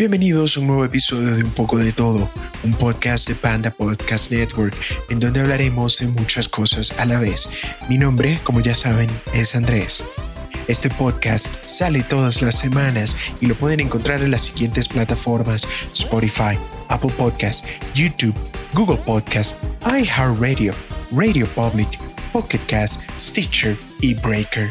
Bienvenidos a un nuevo episodio de Un poco de todo, un podcast de Panda Podcast Network, en donde hablaremos de muchas cosas a la vez. Mi nombre, como ya saben, es Andrés. Este podcast sale todas las semanas y lo pueden encontrar en las siguientes plataformas: Spotify, Apple Podcast, YouTube, Google Podcast, iHeartRadio, Radio Public, Pocket Cast, Stitcher y Breaker.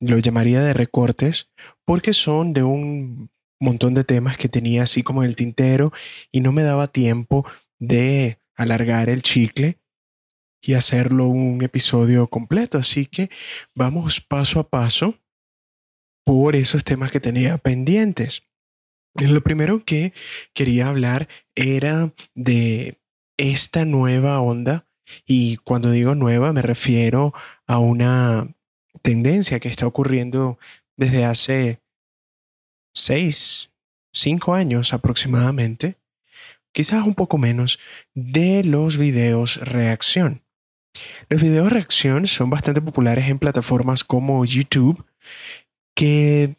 lo llamaría de recortes porque son de un montón de temas que tenía así como en el tintero y no me daba tiempo de alargar el chicle y hacerlo un episodio completo. Así que vamos paso a paso por esos temas que tenía pendientes. Lo primero que quería hablar era de esta nueva onda y cuando digo nueva me refiero a una tendencia que está ocurriendo desde hace seis, cinco años aproximadamente, quizás un poco menos, de los videos reacción. Los videos reacción son bastante populares en plataformas como YouTube, que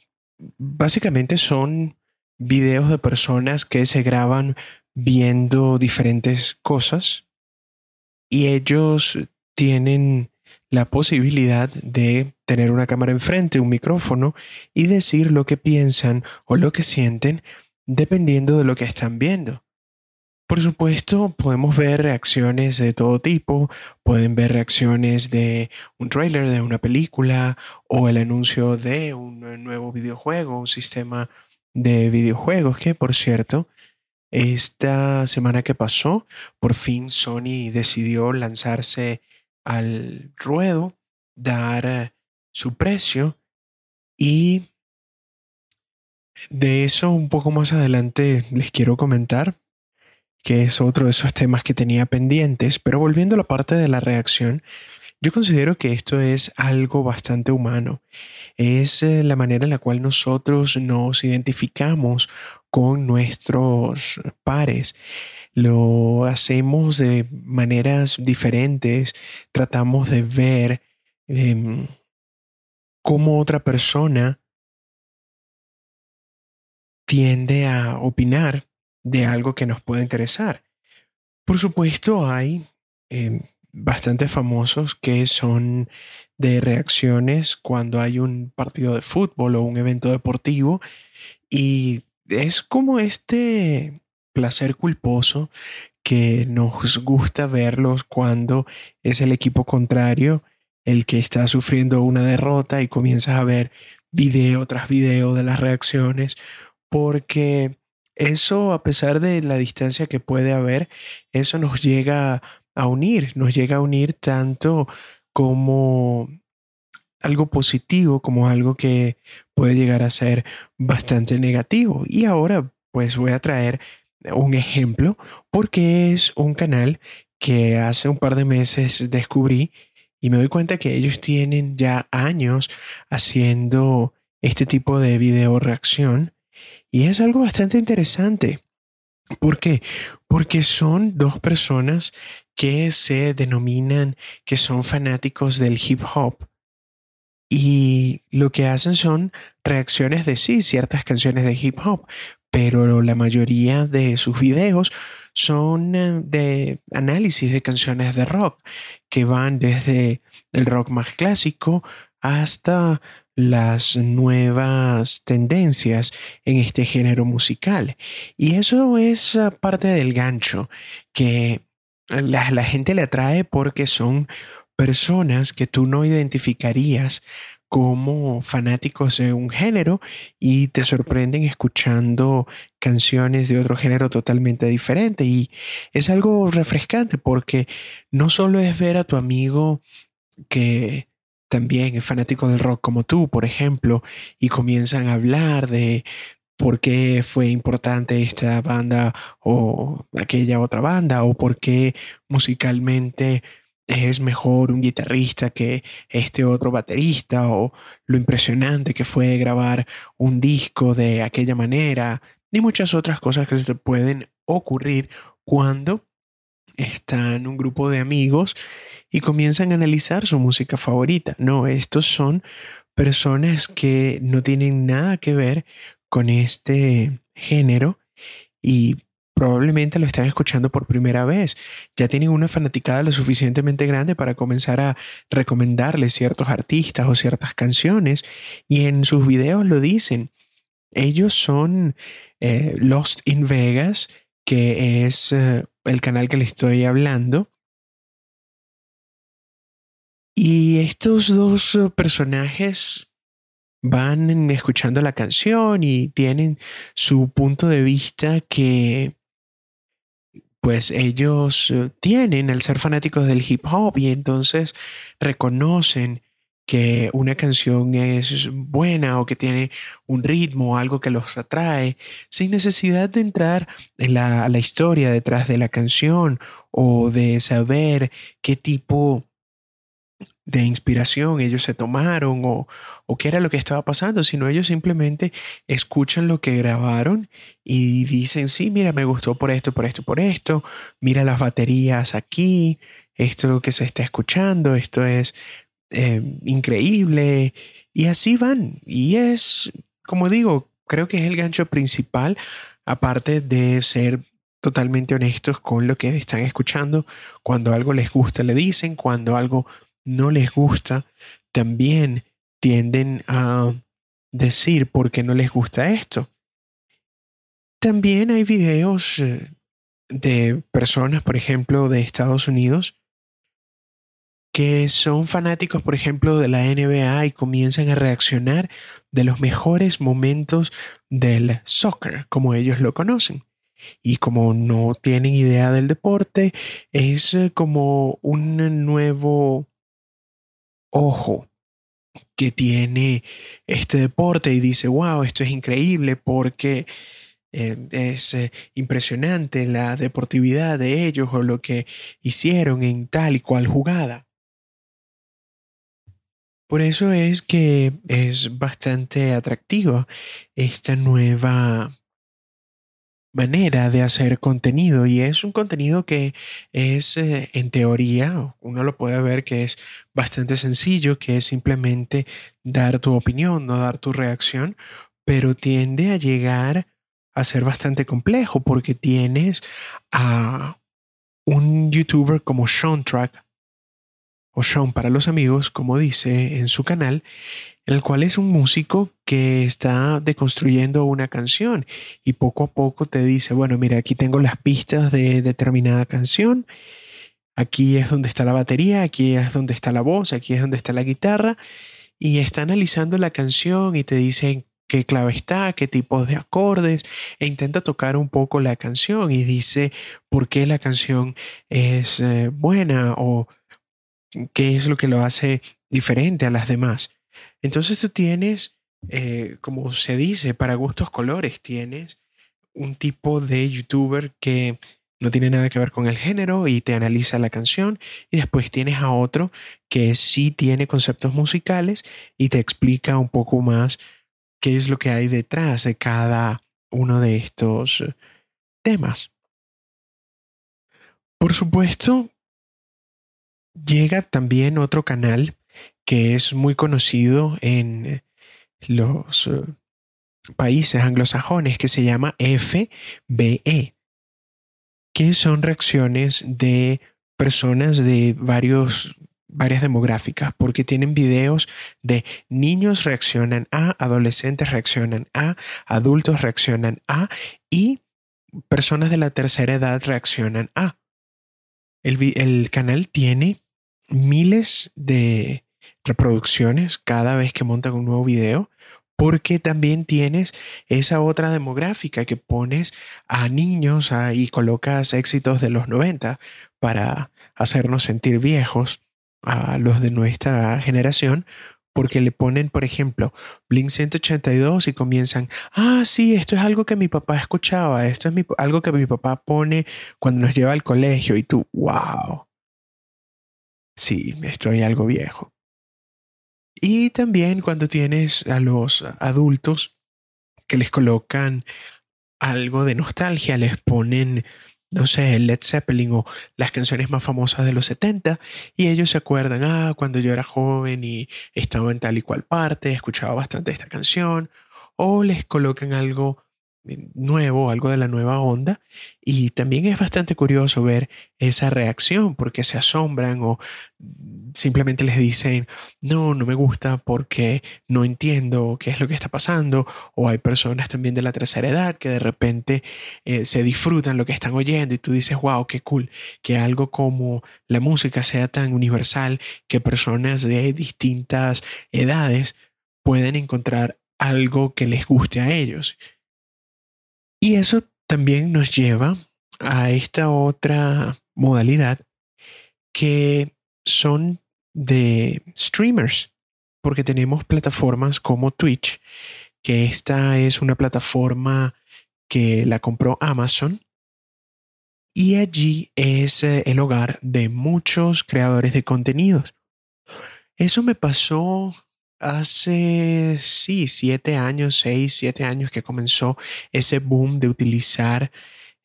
básicamente son videos de personas que se graban viendo diferentes cosas y ellos tienen la posibilidad de tener una cámara enfrente, un micrófono y decir lo que piensan o lo que sienten dependiendo de lo que están viendo. Por supuesto, podemos ver reacciones de todo tipo, pueden ver reacciones de un trailer de una película o el anuncio de un nuevo videojuego, un sistema de videojuegos que, por cierto, esta semana que pasó, por fin Sony decidió lanzarse al ruedo, dar su precio y de eso un poco más adelante les quiero comentar, que es otro de esos temas que tenía pendientes, pero volviendo a la parte de la reacción, yo considero que esto es algo bastante humano. Es eh, la manera en la cual nosotros nos identificamos con nuestros pares lo hacemos de maneras diferentes, tratamos de ver em, cómo otra persona tiende a opinar de algo que nos puede interesar. Por supuesto, hay em, bastante famosos que son de reacciones cuando hay un partido de fútbol o un evento deportivo y es como este placer culposo que nos gusta verlos cuando es el equipo contrario el que está sufriendo una derrota y comienzas a ver video tras video de las reacciones, porque eso, a pesar de la distancia que puede haber, eso nos llega a unir, nos llega a unir tanto como algo positivo como algo que puede llegar a ser bastante negativo. Y ahora pues voy a traer un ejemplo porque es un canal que hace un par de meses descubrí y me doy cuenta que ellos tienen ya años haciendo este tipo de video reacción y es algo bastante interesante. ¿Por qué? Porque son dos personas que se denominan que son fanáticos del hip hop y lo que hacen son reacciones de sí, ciertas canciones de hip hop, pero la mayoría de sus videos son eh, de análisis de canciones de rock que van desde el rock más clásico hasta las nuevas tendencias en este género musical. Y eso es ah, parte del gancho que la, la gente le atrae porque son personas que tú no identificarías como fanáticos de un género y te sorprenden escuchando canciones de otro género totalmente diferente. Y es algo refrescante porque no solo es ver a tu amigo que también es fanático del rock como tú, por ejemplo, y comienzan a hablar de por qué fue importante esta banda o aquella otra banda, o por qué musicalmente es mejor un guitarrista que este otro baterista, o lo impresionante que fue grabar un disco de aquella manera, ni muchas otras cosas que se te pueden ocurrir cuando están un grupo de amigos y comienzan a analizar su música favorita. No, estos son personas que no tienen nada que ver con este género y probablemente lo están escuchando por primera vez. Ya tienen una fanaticada lo suficientemente grande para comenzar a recomendarles ciertos artistas o ciertas canciones y en sus videos lo dicen. Ellos son eh, Lost in Vegas, que es eh, el canal que le estoy hablando. Y estos dos eh, personajes van escuchando la canción y tienen su punto de vista que pues ellos eh, tienen al ser fanáticos del hip hop y entonces reconocen que una canción es buena o que tiene un ritmo, algo que los atrae, sin necesidad de entrar en la, la historia detrás de la canción o de saber qué tipo de inspiración ellos se tomaron o, o, qué era lo que estaba pasando, sino ellos simplemente escuchan lo que grabaron y dicen, sí, mira, me gustó por esto, por esto, por esto, mira las baterías aquí, esto es lo que se está escuchando, esto es eh, increíble. Y así van. Y es, como digo, creo que es el gancho principal, aparte de ser totalmente honestos con lo que están escuchando. Cuando algo les gusta, le dicen. Cuando algo no les gusta, también tienden a decir por qué no les gusta esto. También hay videos eh, de personas, por ejemplo, de Estados Unidos, que son fanáticos, por ejemplo, de la NBA y comienzan a reaccionar de los mejores momentos del soccer, como ellos lo conocen. Y como no tienen idea del deporte, es eh, como un nuevo ojo que tiene este deporte y dice, wow, esto es increíble porque eh, es eh, impresionante la deportividad de ellos o lo que hicieron en tal y cual jugada. Por eso es que es bastante atractiva esta nueva manera de hacer contenido y es un contenido que es eh, en teoría, uno lo puede ver que es bastante sencillo, que es simplemente dar tu opinión, no dar tu reacción, pero tiende a llegar a ser bastante complejo porque tienes a un youtuber como Sean Track o Sean para los amigos, como dice en su canal, el cual es un músico que está deconstruyendo una canción y poco a poco te dice, bueno, mira, aquí tengo las pistas de determinada canción, aquí es donde está la batería, aquí es donde está la voz, aquí es donde está la guitarra, y está analizando la canción y te dice qué clave está, qué tipos de acordes, e intenta tocar un poco la canción y dice por qué la canción es eh, buena o qué es lo que lo hace diferente a las demás. Entonces tú tienes, eh, como se dice, para gustos colores, tienes un tipo de youtuber que no tiene nada que ver con el género y te analiza la canción y después tienes a otro que sí tiene conceptos musicales y te explica un poco más qué es lo que hay detrás de cada uno de estos temas. Por supuesto, llega también otro canal que es muy conocido en los eh, países anglosajones que se llama FBE, que son reacciones de personas de varios, varias demográficas, porque tienen videos de niños reaccionan a, adolescentes reaccionan a, adultos reaccionan a y personas de la tercera edad reaccionan a. el canal tiene miles de reproducciones cada vez que montan un nuevo video, porque también tienes esa otra demográfica que pones a niños y colocas éxitos de los 90 para hacernos sentir viejos a los de nuestra generación, porque le ponen, por ejemplo, Blink 182 y comienzan, ah, sí, esto es algo que mi papá escuchaba, esto es algo que mi papá pone cuando nos lleva al colegio y tú, wow. Sí, estoy algo viejo. Y también cuando tienes a los adultos que les colocan algo de nostalgia, les ponen no sé, Led Zeppelin o las canciones más famosas de los 70 y ellos se acuerdan, ah, cuando yo era joven y estaba en tal y cual parte, escuchaba bastante esta canción o les colocan algo nuevo, algo de la nueva onda. Y también es bastante curioso ver esa reacción porque se asombran o simplemente les dicen, no, no me gusta porque no entiendo qué es lo que está pasando. O hay personas también de la tercera edad que de repente eh, se disfrutan lo que están oyendo y tú dices, wow, qué cool, que algo como la música sea tan universal que personas de distintas edades pueden encontrar algo que les guste a ellos. Y eso también nos lleva a esta otra modalidad que son de streamers, porque tenemos plataformas como Twitch, que esta es una plataforma que la compró Amazon y allí es eh, el hogar de muchos creadores de contenidos. Eso me pasó hace, sí, siete años, seis, siete años que comenzó ese boom de utilizar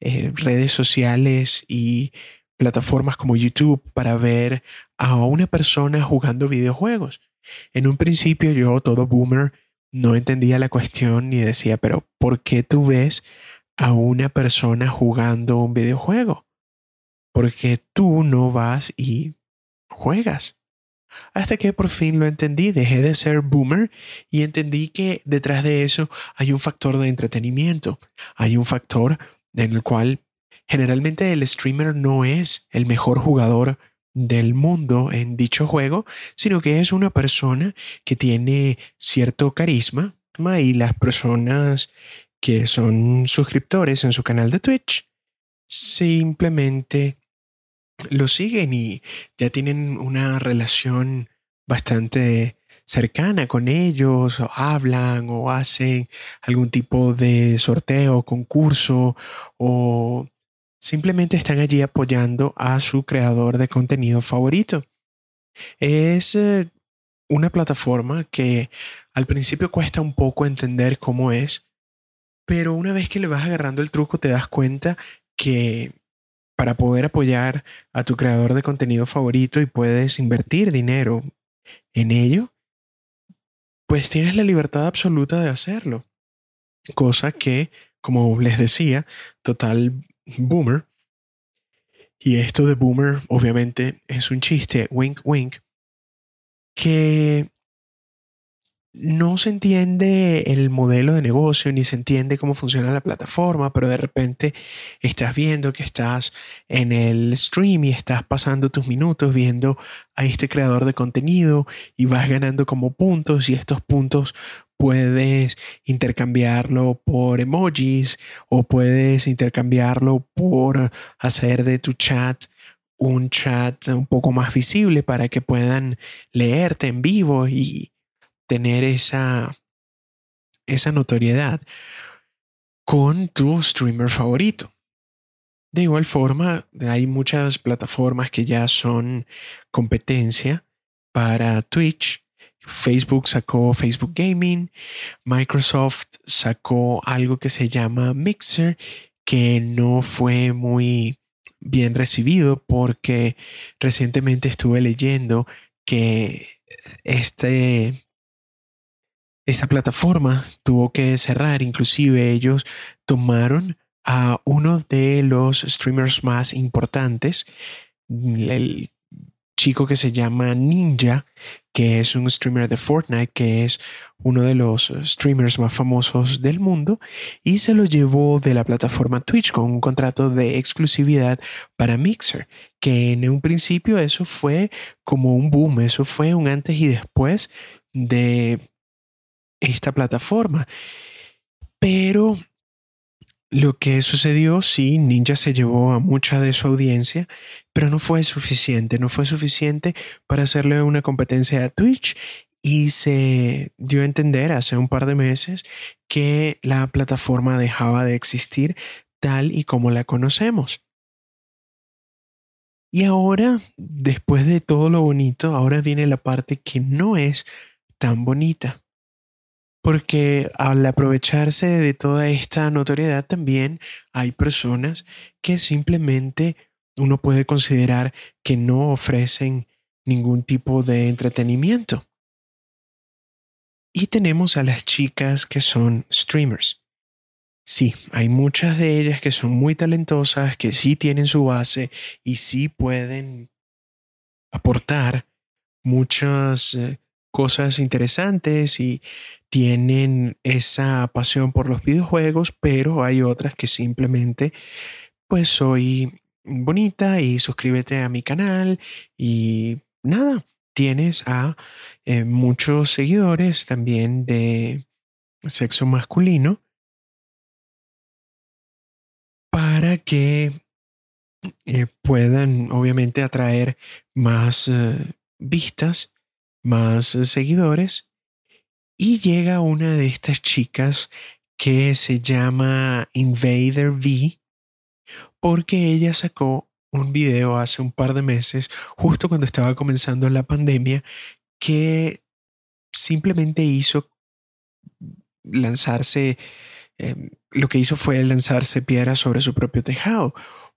eh, redes sociales y plataformas como YouTube para ver a una persona jugando videojuegos. En un principio yo, todo boomer, no entendía la cuestión ni decía, pero ¿por qué tú ves a una persona jugando un videojuego? Porque tú no vas y juegas. Hasta que por fin lo entendí, dejé de ser boomer y entendí que detrás de eso hay un factor de entretenimiento, hay un factor en el cual generalmente el streamer no es el mejor jugador del mundo en dicho juego, sino que es una persona que tiene cierto carisma y las personas que son suscriptores en su canal de Twitch simplemente lo siguen y ya tienen una relación bastante cercana con ellos, o hablan o hacen algún tipo de sorteo, concurso o simplemente están allí apoyando a su creador de contenido favorito. Es eh, una plataforma que al principio cuesta un poco entender cómo es, pero una vez que le vas agarrando el truco te das cuenta que para poder apoyar a tu creador de contenido favorito y puedes invertir dinero en ello, pues tienes la libertad absoluta de hacerlo. Cosa que, como les decía, total boomer. Y esto de boomer obviamente es un chiste, wink wink, que no se entiende el modelo de negocio ni se entiende cómo funciona la plataforma, pero de repente estás viendo que estás en el stream y estás pasando tus minutos viendo a este creador de contenido y vas ganando como puntos y estos puntos puedes intercambiarlo por emojis o puedes intercambiarlo por hacer de tu chat un chat un poco más visible para que puedan leerte en vivo y tener esa, esa notoriedad con tu streamer favorito. De igual forma, hay muchas plataformas que ya son competencia para Twitch. Facebook sacó Facebook Gaming, Microsoft sacó algo que se llama Mixer, que no fue muy bien recibido porque recientemente estuve leyendo que este esta plataforma tuvo que cerrar, inclusive ellos tomaron a uno de los streamers más importantes, el chico que se llama Ninja, que es un streamer de Fortnite, que es uno de los streamers más famosos del mundo, y se lo llevó de la plataforma Twitch con un contrato de exclusividad para Mixer, que en un principio eso fue como un boom, eso fue un antes y después de esta plataforma. Pero lo que sucedió, sí, Ninja se llevó a mucha de su audiencia, pero no fue suficiente, no fue suficiente para hacerle una competencia a Twitch y se dio a entender hace un par de meses que la plataforma dejaba de existir tal y como la conocemos. Y ahora, después de todo lo bonito, ahora viene la parte que no es tan bonita. Porque al aprovecharse de toda esta notoriedad también hay personas que simplemente uno puede considerar que no ofrecen ningún tipo de entretenimiento. Y tenemos a las chicas que son streamers. Sí, hay muchas de ellas que son muy talentosas, que sí tienen su base y sí pueden aportar muchas eh, cosas interesantes y tienen esa pasión por los videojuegos, pero hay otras que simplemente pues soy bonita y suscríbete a mi canal y nada, tienes a eh, muchos seguidores también de sexo masculino para que eh, puedan obviamente atraer más eh, vistas, más seguidores. Y llega una de estas chicas que se llama Invader V, porque ella sacó un video hace un par de meses, justo cuando estaba comenzando la pandemia, que simplemente hizo lanzarse, em, lo que hizo fue lanzarse piedras sobre su propio tejado,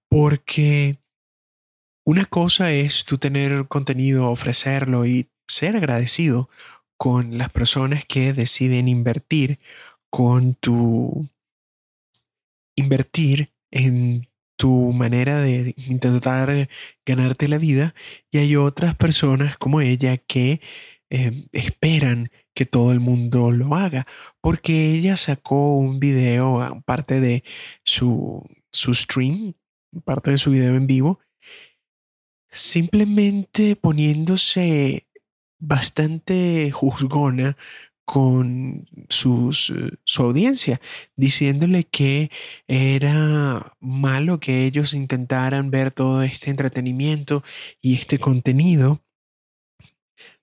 porque una cosa es tú tener contenido, ofrecerlo y ser agradecido con las personas que deciden invertir con tu invertir en tu manera de intentar ganarte la vida. Y hay otras personas como ella que eh, esperan que todo el mundo lo haga porque ella sacó un video, parte de su, su stream, parte de su video en vivo, simplemente poniéndose bastante juzgona con eh, su audiencia, diciéndole que era malo que ellos intentaran ver todo este entretenimiento y este contenido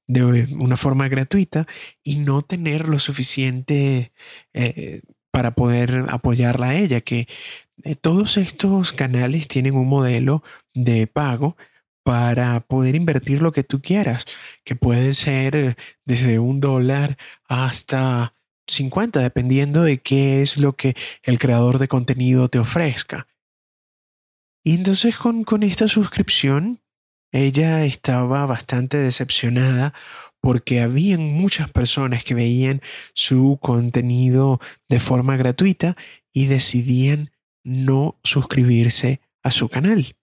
de una forma gratuita y no tener lo suficiente eh, para poder apoyarla a ella, que eh, todos estos canales tienen un modelo de pago para poder invertir lo que tú quieras, que puede ser desde un dólar hasta 50, dependiendo de qué es lo que el creador de contenido te ofrezca. Y entonces con, con esta suscripción, ella estaba bastante decepcionada porque habían muchas personas que veían su contenido de forma gratuita y decidían no suscribirse a su canal.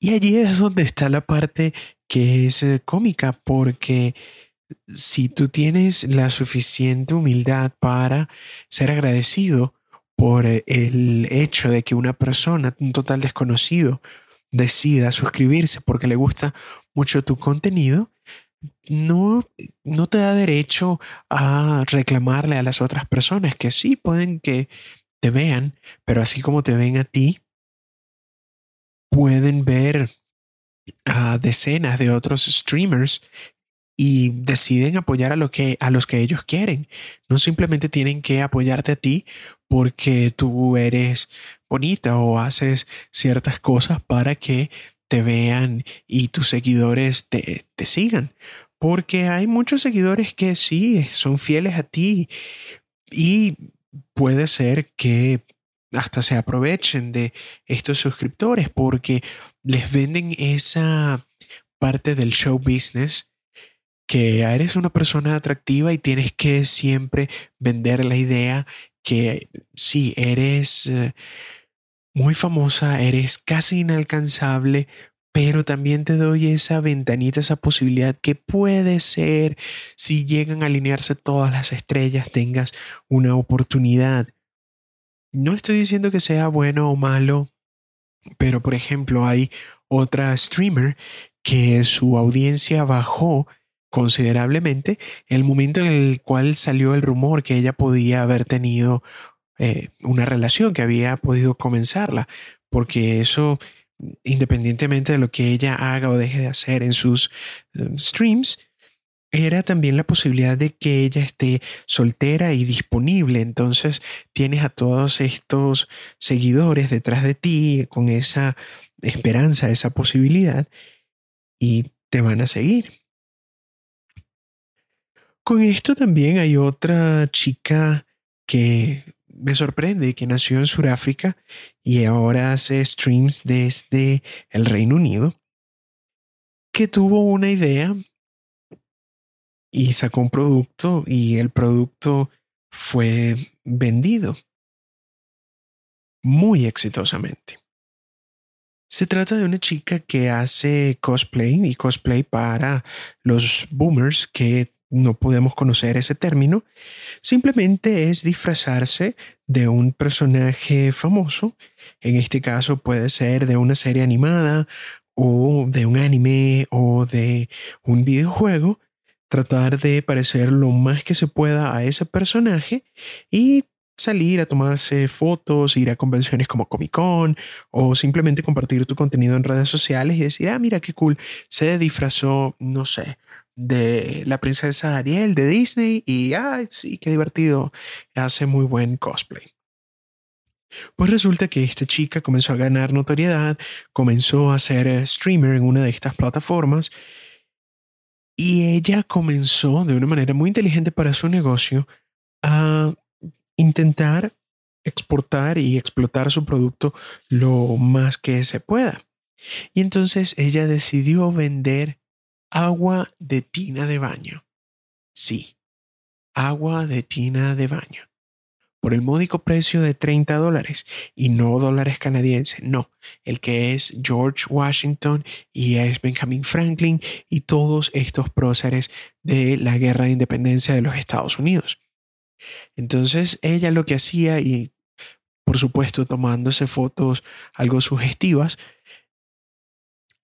Y allí es donde está la parte que es eh, cómica, porque si tú tienes la suficiente humildad para ser agradecido por el hecho de que una persona, un total desconocido, decida suscribirse porque le gusta mucho tu contenido, no, no te da derecho a reclamarle a las otras personas que sí pueden que te vean, pero así como te ven a ti, pueden ver a decenas de otros streamers y deciden apoyar a, lo que, a los que ellos quieren. No simplemente tienen que apoyarte a ti porque tú eres bonita o haces ciertas cosas para que te vean y tus seguidores te, te sigan. Porque hay muchos seguidores que sí son fieles a ti y puede ser que hasta se aprovechen de estos suscriptores porque les venden esa parte del show business que eres una persona atractiva y tienes que siempre vender la idea que sí, eres eh, muy famosa, eres casi inalcanzable, pero también te doy esa ventanita, esa posibilidad que puede ser, si llegan a alinearse todas las estrellas, tengas una oportunidad. No estoy diciendo que sea bueno o malo, pero por ejemplo hay otra streamer que su audiencia bajó considerablemente el momento en el cual salió el rumor que ella podía haber tenido eh, una relación, que había podido comenzarla, porque eso, independientemente de lo que ella haga o deje de hacer en sus em, streams, era también la posibilidad de que ella esté soltera y disponible. Entonces tienes a todos estos seguidores detrás de ti con esa esperanza, esa posibilidad y te van a seguir. Con esto también hay otra chica que me sorprende, que nació en Sudáfrica y ahora hace streams desde el Reino Unido, que tuvo una idea y sacó un producto y el producto fue vendido muy exitosamente. Se trata de una chica que hace cosplay y cosplay para los boomers que no podemos conocer ese término. Simplemente es disfrazarse de un personaje famoso. En este caso puede ser de una serie animada o de un anime o de un videojuego tratar de parecer lo más que se pueda a ese personaje y salir a tomarse fotos, ir a convenciones como Comic Con o simplemente compartir tu contenido en redes sociales y decir, ah, mira qué cool, se disfrazó, no sé, de la princesa Ariel de Disney y, ah, sí, qué divertido, hace muy buen cosplay. Pues resulta que esta chica comenzó a ganar notoriedad, comenzó a ser streamer en una de estas plataformas y ella comenzó de una manera muy inteligente para su negocio a intentar exportar y explotar su producto lo más que se pueda. Y entonces ella decidió vender agua de tina de baño. Sí, agua de tina de baño por el módico precio de 30 dólares y no dólares canadienses, no, el que es George Washington y es Benjamin Franklin y todos estos próceres de la guerra de independencia de los Estados Unidos. Entonces ella lo que hacía y por supuesto tomándose fotos algo sugestivas,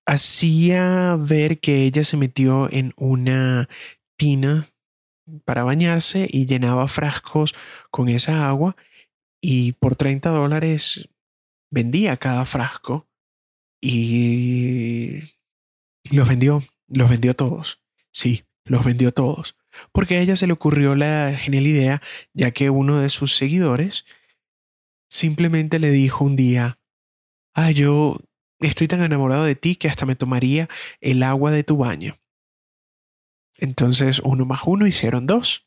hacía ver que ella se metió en una tina para bañarse y llenaba frascos con esa agua y por 30 dólares vendía cada frasco y los vendió, los vendió todos. Sí, los vendió todos. Porque a ella se le ocurrió la genial idea, ya que uno de sus seguidores simplemente le dijo un día, ah, yo estoy tan enamorado de ti que hasta me tomaría el agua de tu baño. Entonces, uno más uno hicieron dos.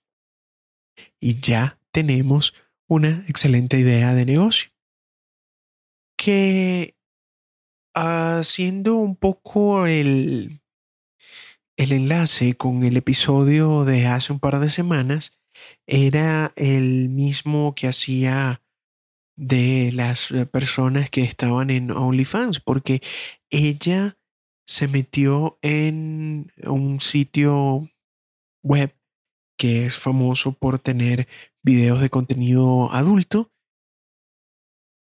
Y ya tenemos una excelente idea de negocio. Que haciendo un poco el, el enlace con el episodio de hace un par de semanas, era el mismo que hacía de las personas que estaban en OnlyFans, porque ella se metió en un sitio web que es famoso por tener videos de contenido adulto.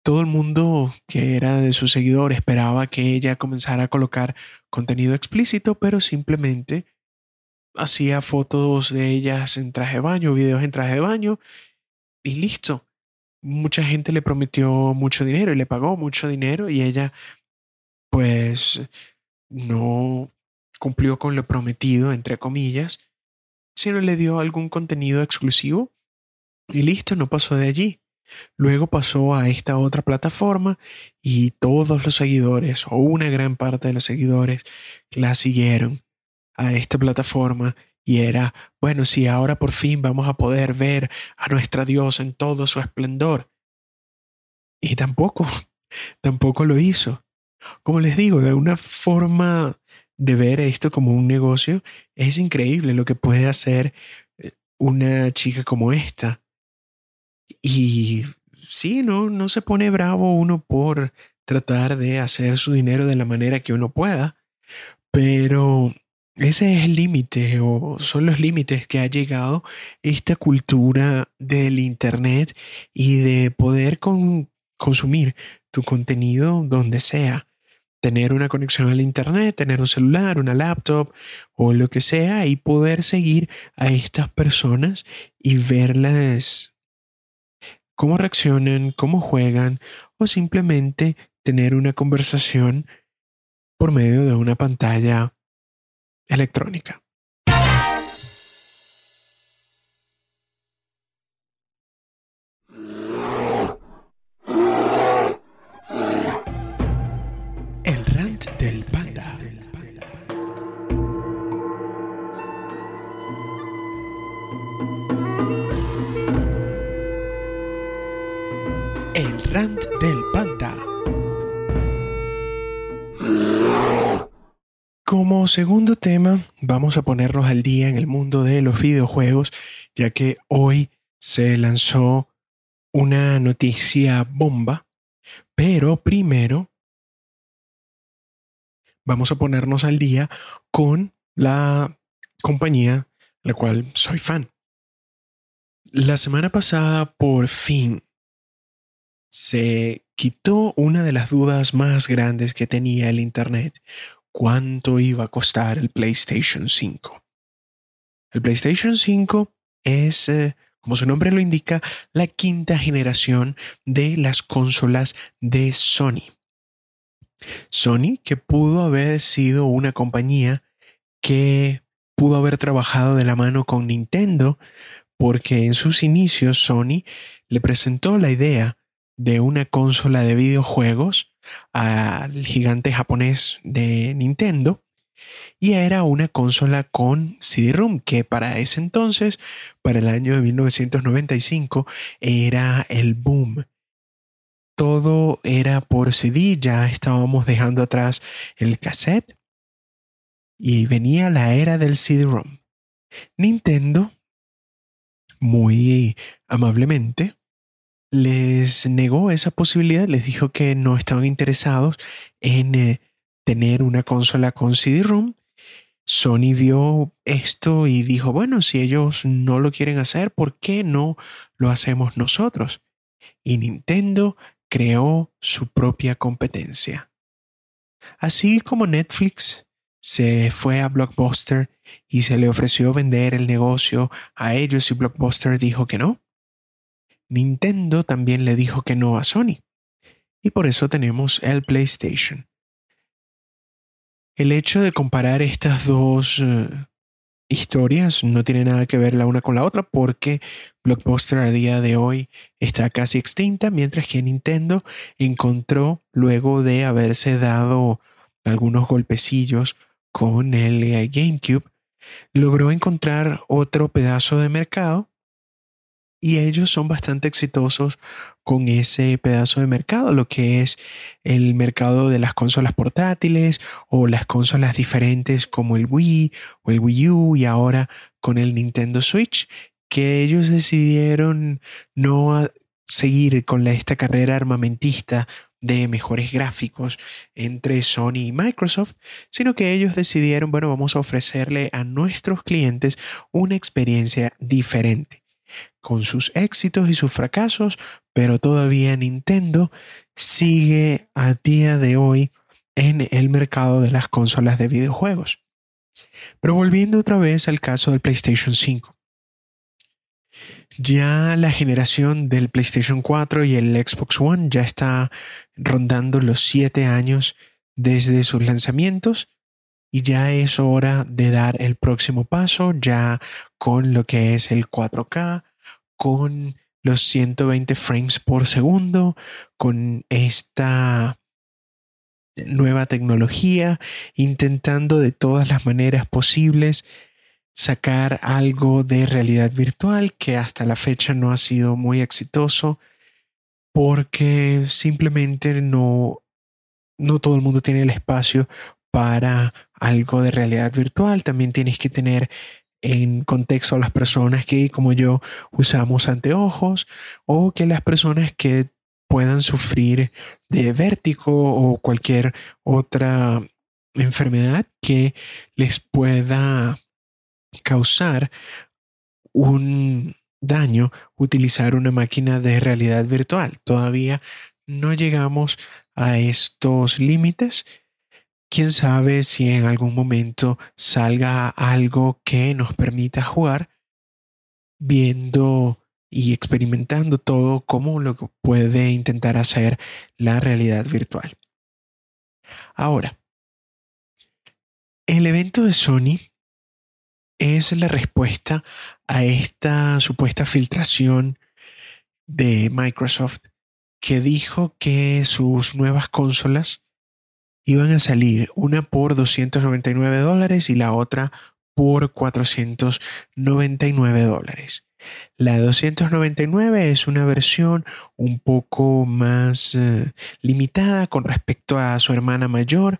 Todo el mundo que era de su seguidor esperaba que ella comenzara a colocar contenido explícito, pero simplemente hacía fotos de ellas en traje de baño, videos en traje de baño y listo. Mucha gente le prometió mucho dinero y le pagó mucho dinero y ella pues no cumplió con lo prometido, entre comillas, sino le dio algún contenido exclusivo y listo, no pasó de allí. Luego pasó a esta otra plataforma y todos los seguidores, o una gran parte de los seguidores, la siguieron a esta plataforma y era, bueno, si ahora por fin vamos a poder ver a nuestra diosa en todo su esplendor. Y tampoco, tampoco lo hizo. Como les digo, de una forma de ver esto como un negocio, es increíble lo que puede hacer eh, una chica como esta. Y sí, no, no se pone bravo uno por tratar de hacer su dinero de la manera que uno pueda, pero ese es el límite o son los límites que ha llegado esta cultura del Internet y de poder consumir tu contenido donde sea tener una conexión al Internet, tener un celular, una laptop o lo que sea y poder seguir a estas personas y verlas cómo reaccionan, cómo juegan o simplemente tener una conversación por medio de una pantalla electrónica. Del panda. Como segundo tema, vamos a ponernos al día en el mundo de los videojuegos, ya que hoy se lanzó una noticia bomba, pero primero vamos a ponernos al día con la compañía la cual soy fan. La semana pasada, por fin, se quitó una de las dudas más grandes que tenía el Internet. ¿Cuánto iba a costar el PlayStation 5? El PlayStation 5 es, eh, como su nombre lo indica, la quinta generación de las consolas de Sony. Sony, que pudo haber sido una compañía que pudo haber trabajado de la mano con Nintendo, porque en sus inicios Sony le presentó la idea de una consola de videojuegos al gigante japonés de Nintendo y era una consola con CD-ROM que para ese entonces, para el año de 1995, era el boom. Todo era por CD, ya estábamos dejando atrás el cassette y venía la era del CD-ROM. Nintendo, muy amablemente, les negó esa posibilidad, les dijo que no estaban interesados en eh, tener una consola con CD-ROM. Sony vio esto y dijo, bueno, si ellos no lo quieren hacer, ¿por qué no lo hacemos nosotros? Y Nintendo creó su propia competencia. Así como Netflix se fue a Blockbuster y se le ofreció vender el negocio a ellos y Blockbuster dijo que no. Nintendo también le dijo que no a Sony. Y por eso tenemos el PlayStation. El hecho de comparar estas dos eh, historias no tiene nada que ver la una con la otra porque Blockbuster a día de hoy está casi extinta, mientras que Nintendo encontró, luego de haberse dado algunos golpecillos con el eh, GameCube, logró encontrar otro pedazo de mercado y ellos son bastante exitosos con ese pedazo de mercado, lo que es el mercado de las consolas portátiles o las consolas diferentes como el Wii o el Wii U y ahora con el Nintendo Switch, que ellos decidieron no seguir con esta carrera armamentista de mejores gráficos entre Sony y Microsoft, sino que ellos decidieron, bueno, vamos a ofrecerle a nuestros clientes una experiencia diferente, con sus éxitos y sus fracasos, pero todavía Nintendo sigue a día de hoy en el mercado de las consolas de videojuegos. Pero volviendo otra vez al caso del PlayStation 5. Ya la generación del PlayStation 4 y el Xbox One ya está rondando los 7 años desde sus lanzamientos y ya es hora de dar el próximo paso ya con lo que es el 4K, con los 120 frames por segundo, con esta nueva tecnología, intentando de todas las maneras posibles sacar algo de realidad virtual que hasta la fecha no ha sido muy exitoso porque simplemente no, no todo el mundo tiene el espacio para algo de realidad virtual. También tienes que tener en contexto a las personas que, como yo, usamos anteojos o que las personas que puedan sufrir de vértigo o cualquier otra enfermedad que les pueda causar un daño utilizar una máquina de realidad virtual. Todavía no llegamos a estos límites. Quién sabe si en algún momento salga algo que nos permita jugar viendo y experimentando todo como lo puede intentar hacer la realidad virtual. Ahora, el evento de Sony es la respuesta a esta supuesta filtración de Microsoft que dijo que sus nuevas consolas iban a salir una por 299 dólares y la otra por 499 dólares. La 299 es una versión un poco más eh, limitada con respecto a su hermana mayor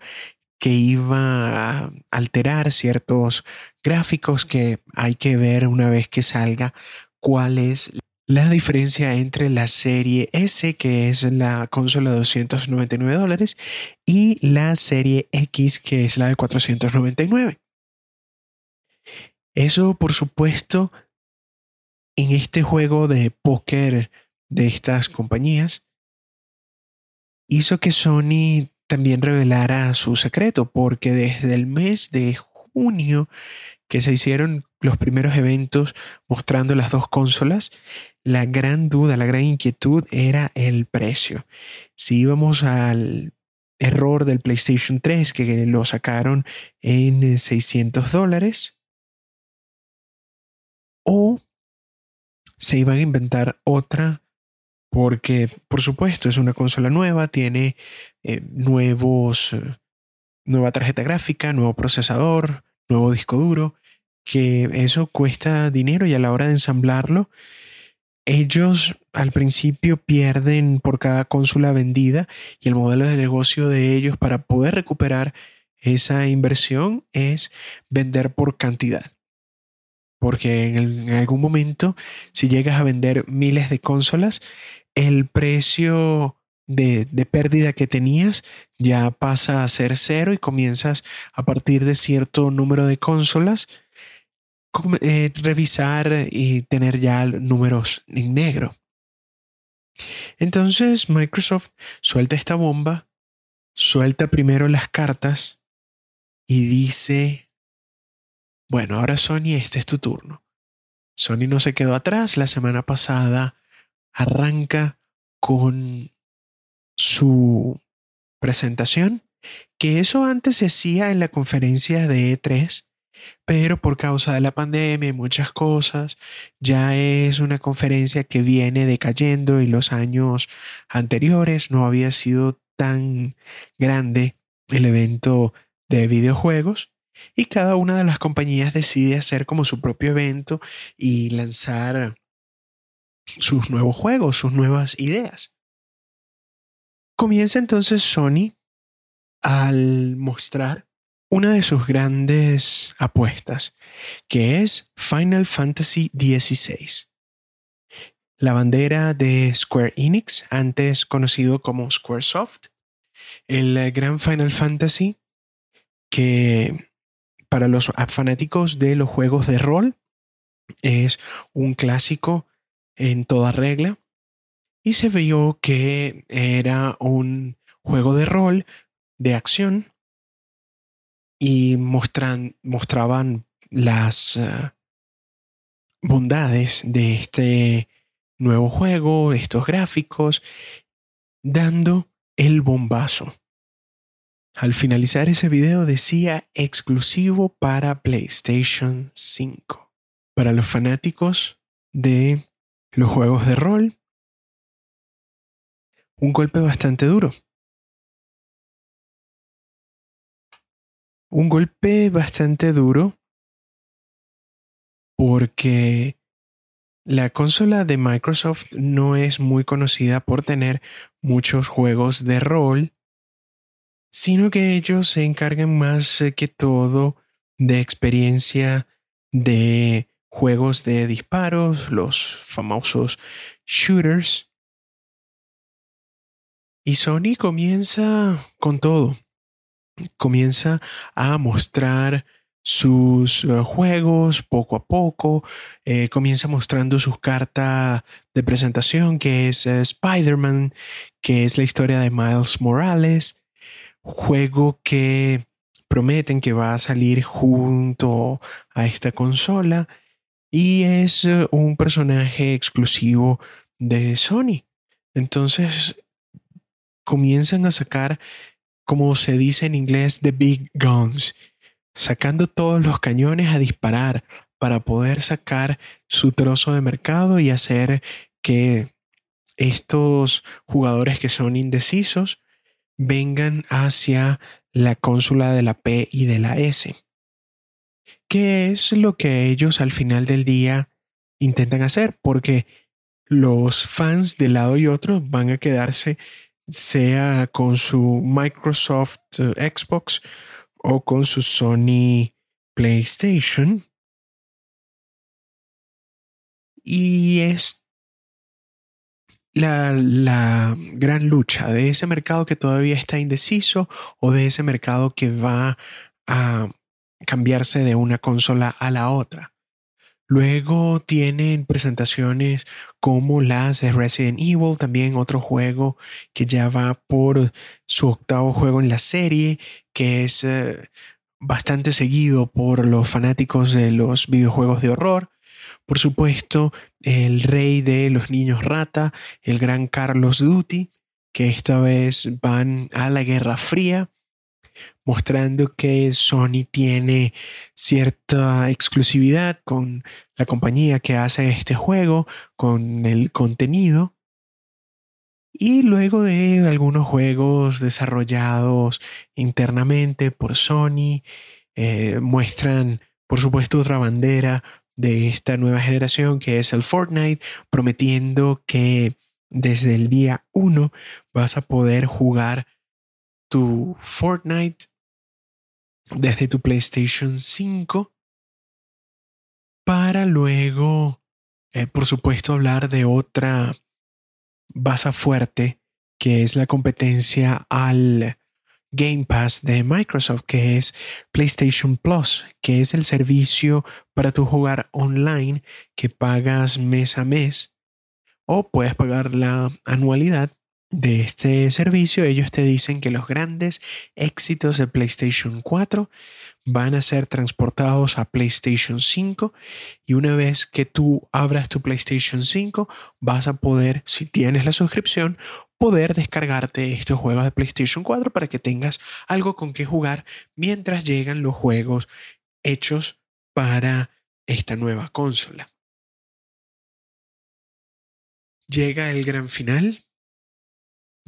que iba a alterar ciertos gráficos que hay que ver una vez que salga cuál es la diferencia entre la serie S, que es la consola de 299 dólares, y la serie X, que es la de 499. Eso, por supuesto, en este juego de póker de estas compañías, hizo que Sony también revelara su secreto, porque desde el mes de junio que se hicieron los primeros eventos mostrando las dos consolas, la gran duda, la gran inquietud era el precio. Si íbamos al error del PlayStation 3, que lo sacaron en 600 dólares, o se iban a inventar otra porque, por supuesto, es una consola nueva, tiene eh, nuevos, eh, nueva tarjeta gráfica, nuevo procesador, nuevo disco duro, que eso cuesta dinero y a la hora de ensamblarlo, ellos al principio pierden por cada consola vendida y el modelo de negocio de ellos para poder recuperar esa inversión es vender por cantidad. Porque en, algún momento, si llegas a vender miles de consolas, el precio de, de, pérdida que tenías ya pasa a ser cero y comienzas a partir de cierto número de consolas eh, revisar y tener ya números en negro. Entonces Microsoft suelta esta bomba, suelta primero las cartas y dice, bueno, ahora Sony, este es tu turno. Sony no se quedó atrás. La semana pasada arranca con su presentación, que eso antes se hacía en la conferencia de E3, pero por causa de la pandemia y muchas cosas, ya es una conferencia que viene decayendo y los años anteriores no había sido tan grande el evento de videojuegos y cada una de las compañías decide hacer como su propio evento y lanzar sus nuevos juegos, sus nuevas ideas. Comienza entonces Sony al mostrar una de sus grandes apuestas, que es Final Fantasy XVI. La bandera de Square Enix, antes conocido como Squaresoft, el gran Final Fantasy que para los fanáticos de los juegos de rol es un clásico en toda regla y se vio que era un juego de rol de acción y mostraban las eh, bondades de este nuevo juego, estos gráficos, dando el bombazo. Al finalizar ese video decía exclusivo para PlayStation 5. Para los fanáticos de los juegos de rol, un golpe bastante duro. Un golpe bastante duro porque la consola de Microsoft no es muy conocida por tener muchos juegos de rol sino que ellos se encargan más eh, que todo de experiencia de juegos de disparos, los famosos shooters. Y Sony comienza con todo. Comienza a mostrar sus eh, juegos poco a poco. Eh, comienza mostrando su carta de presentación que es Spider-Man, que es la historia de Miles Morales juego que prometen que va a salir junto a esta consola y es eh, un personaje exclusivo de Sony. Entonces comienzan a sacar, como se dice en inglés, the big guns, sacando todos los cañones a disparar para poder sacar su trozo de mercado y hacer que estos jugadores que son indecisos vengan hacia la consola de la P y de la S. ¿Qué es lo que ellos al final del día intentan hacer, porque los fans de lado y otro van a quedarse sea con su Microsoft eh, Xbox o con su Sony PlayStation. Y es la, la, gran lucha de ese mercado que todavía está indeciso o de ese mercado que va a cambiarse de una consola a la otra. Luego tienen presentaciones como las de Resident Evil, también otro juego que ya va por su octavo juego en la serie, que es eh, bastante seguido por los fanáticos de los videojuegos de horror. Por supuesto, el rey de los niños rata, el gran Carlos Duty, que esta vez van a la Guerra Fría mostrando que Sony tiene cierta exclusividad con la compañía que hace este juego, con el contenido. Y luego de algunos juegos desarrollados internamente por Sony, eh, muestran, por supuesto, otra bandera de esta nueva generación que es el Fortnite, prometiendo que desde el día 1 vas a poder jugar tu Fortnite desde tu PlayStation 5 para luego, eh, por supuesto, hablar de otra base fuerte que es la competencia al Game Pass de Microsoft, que es PlayStation Plus, que es el servicio para tu jugar online que pagas mes a mes o puedes pagar la anualidad de este servicio, ellos te dicen que los grandes éxitos de PlayStation 4 van a ser transportados a PlayStation 5 y una vez que tú abras tu PlayStation 5 vas a poder, si tienes la suscripción, poder descargarte estos juegos de PlayStation 4 para que tengas algo con que jugar mientras llegan los juegos hechos para esta nueva consola. Llega el gran final,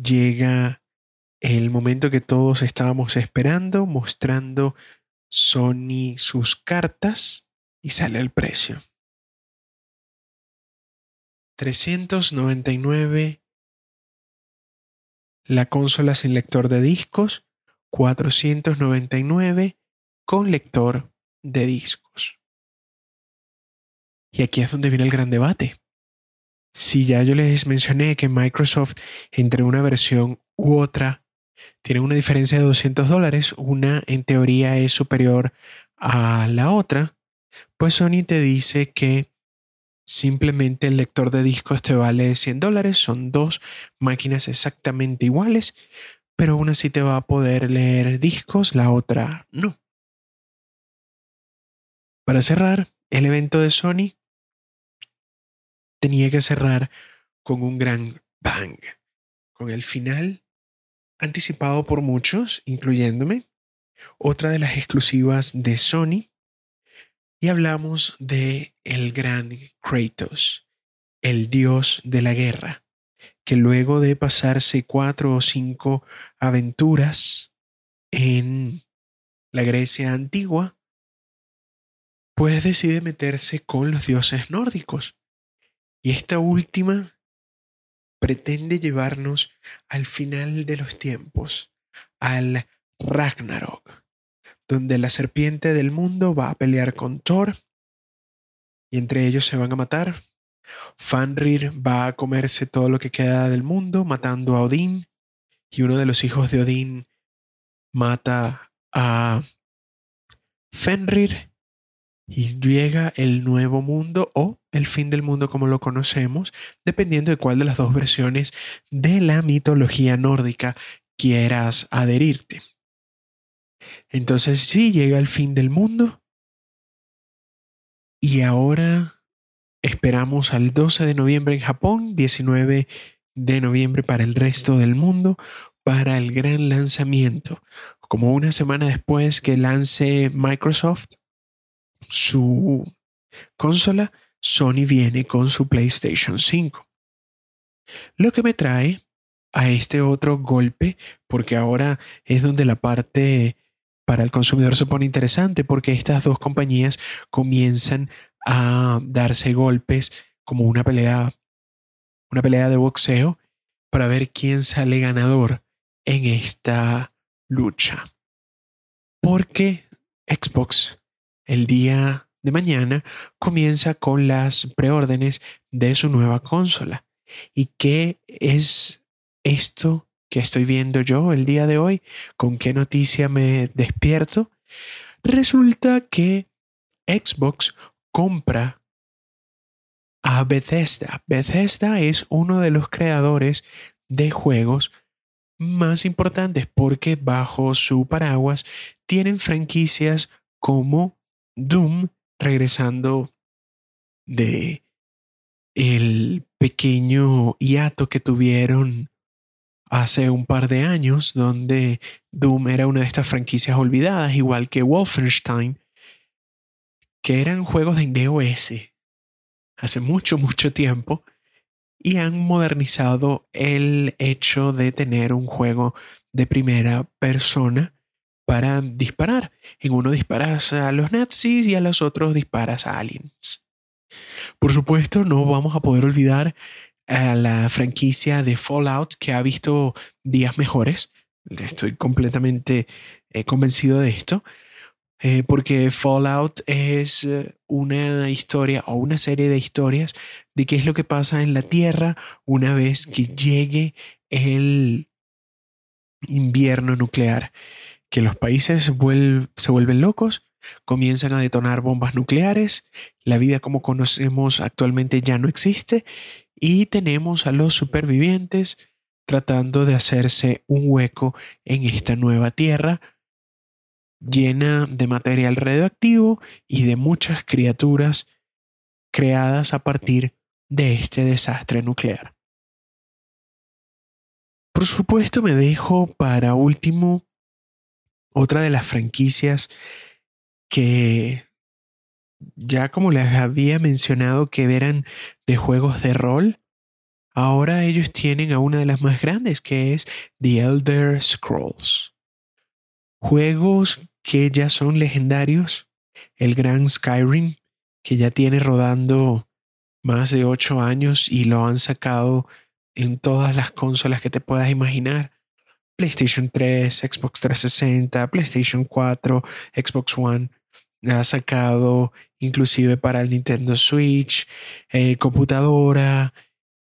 llega el momento que todos estábamos esperando, mostrando Sony sus cartas y sale el precio. 399 la consola sin lector de discos, 499 con lector de discos. Y aquí es donde viene el gran debate. Si ya yo les mencioné que Microsoft entre una versión u otra tiene una diferencia de 200 dólares, una en teoría es superior a la otra, pues Sony te dice que simplemente el lector de discos te vale 100 dólares, son dos máquinas exactamente iguales, pero una sí te va a poder leer discos, la otra no. Para cerrar el evento de Sony, tenía que cerrar con un gran bang, con el final anticipado por muchos, incluyéndome, otra de las exclusivas de Sony, y hablamos de el gran Kratos, el dios de la guerra, que luego de pasarse cuatro o cinco aventuras en la Grecia antigua, pues decide meterse con los dioses nórdicos y esta última pretende llevarnos al final de los tiempos, al Ragnarok, donde la serpiente del mundo va a pelear con Thor y entre ellos se van a matar. Fanrir va a comerse todo lo que queda del mundo, matando a Odín, y uno de los hijos de Odín mata a Fenrir y llega el nuevo mundo o el fin del mundo como lo conocemos, dependiendo de cuál de las dos versiones de la mitología nórdica quieras adherirte. Entonces sí, llega el fin del mundo y ahora esperamos al 12 de noviembre en Japón, 19 de noviembre para el resto del mundo, para el gran lanzamiento. Como una semana después que lance Microsoft su consola, Sony viene con su PlayStation 5. Lo que me trae a este otro golpe, porque ahora es donde la parte para el consumidor se pone interesante, porque estas dos compañías comienzan a darse golpes como una pelea, una pelea de boxeo para ver quién sale ganador en esta lucha. Porque Xbox el día de mañana comienza con las preórdenes de su nueva consola. ¿Y qué es esto que estoy viendo yo el día de hoy? ¿Con qué noticia me despierto? Resulta que Xbox compra a Bethesda. Bethesda es uno de los creadores de juegos más importantes porque bajo su paraguas tienen franquicias como Doom, regresando de el pequeño hiato que tuvieron hace un par de años, donde Doom era una de estas franquicias olvidadas, igual que Wolfenstein, que eran juegos de DOS hace mucho, mucho tiempo, y han modernizado el hecho de tener un juego de primera persona para disparar. En uno disparas a los nazis y a los otros disparas a aliens. Por supuesto, no vamos a poder olvidar a la franquicia de Fallout que ha visto días mejores. Estoy completamente eh, convencido de esto. Eh, porque Fallout es eh, una historia o una serie de historias de qué es lo que pasa en la Tierra una vez que llegue el invierno nuclear, que los países se vuelven locos, comienzan a detonar bombas nucleares, la vida como conocemos actualmente ya no existe y tenemos a los supervivientes tratando de hacerse un hueco en esta nueva Tierra llena de material radioactivo y de muchas criaturas creadas a partir de este desastre nuclear. Por supuesto me dejo para último otra de las franquicias que ya como les había mencionado que eran de juegos de rol, ahora ellos tienen a una de las más grandes que es The Elder Scrolls. Juegos que ya son legendarios. El gran Skyrim, que ya tiene rodando más de ocho años y lo han sacado en todas las consolas que te puedas imaginar. PlayStation 3, Xbox 360, PlayStation 4, Xbox One. Ha sacado inclusive para el Nintendo Switch, eh, computadora.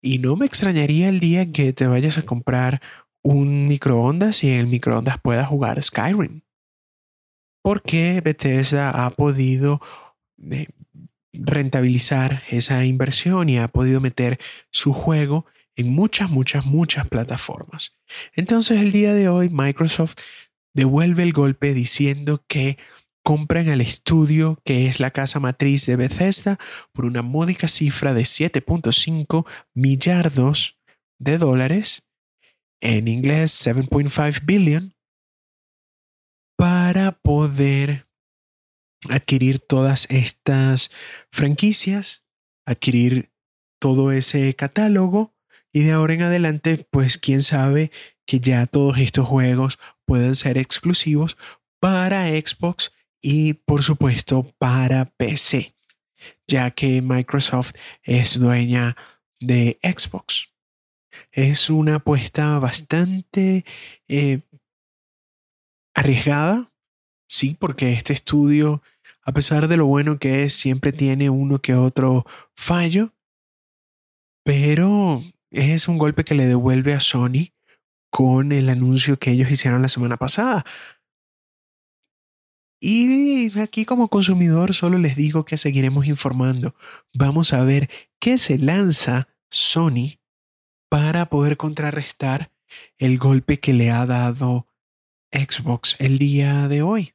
Y no me extrañaría el día que te vayas a comprar un microondas y en el microondas puedas jugar Skyrim porque Bethesda ha podido eh, rentabilizar esa inversión y ha podido meter su juego en muchas, muchas, muchas plataformas. Entonces el día de hoy Microsoft devuelve el golpe diciendo que compran al estudio que es la casa matriz de Bethesda por una módica cifra de 7.5 millardos de dólares, en inglés 7.5 billion, para poder adquirir todas estas franquicias, adquirir todo ese catálogo y de ahora en adelante, pues quién sabe que ya todos estos juegos pueden ser exclusivos para Xbox y por supuesto para PC, ya que Microsoft es dueña de Xbox. Es una apuesta bastante eh, arriesgada, sí, porque este estudio, a pesar de lo bueno que es, siempre tiene uno que otro fallo, pero es un golpe que le devuelve a Sony con el anuncio que ellos hicieron la semana pasada. Y aquí como consumidor solo les digo que seguiremos informando. Vamos a ver qué se lanza Sony para poder contrarrestar el golpe que le ha dado Xbox el día de hoy.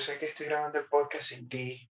Sé que estoy grabando el podcast sin ti.